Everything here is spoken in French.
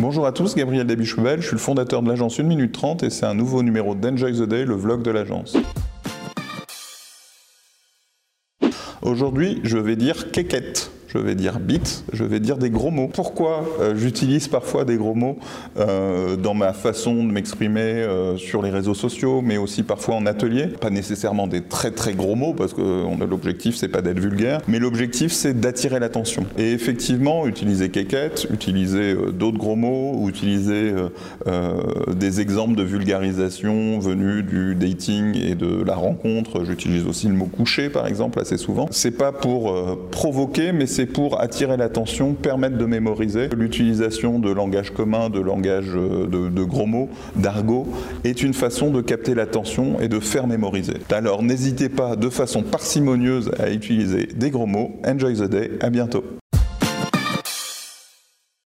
Bonjour à tous, Gabriel Dabichoubel, je suis le fondateur de l'agence 1 minute 30 et c'est un nouveau numéro d'Enjoy the Day, le vlog de l'agence. Aujourd'hui, je vais dire quéquette je vais dire bit, je vais dire des gros mots. Pourquoi euh, j'utilise parfois des gros mots euh, dans ma façon de m'exprimer euh, sur les réseaux sociaux, mais aussi parfois en atelier? Pas nécessairement des très très gros mots, parce que l'objectif c'est pas d'être vulgaire, mais l'objectif c'est d'attirer l'attention. Et effectivement, utiliser quéquette, utiliser d'autres gros mots, utiliser des exemples de vulgarisation venus du dating et de la rencontre. J'utilise aussi le mot coucher par exemple assez souvent. C'est pas pour provoquer, mais c'est pour attirer l'attention, permettre de mémoriser. L'utilisation de langage commun, de langage euh, de, gros mots, d'argot, est une façon de capter l'attention et de faire mémoriser. Alors n'hésitez pas de façon parcimonieuse à utiliser des gros mots. Enjoy the day, à bientôt.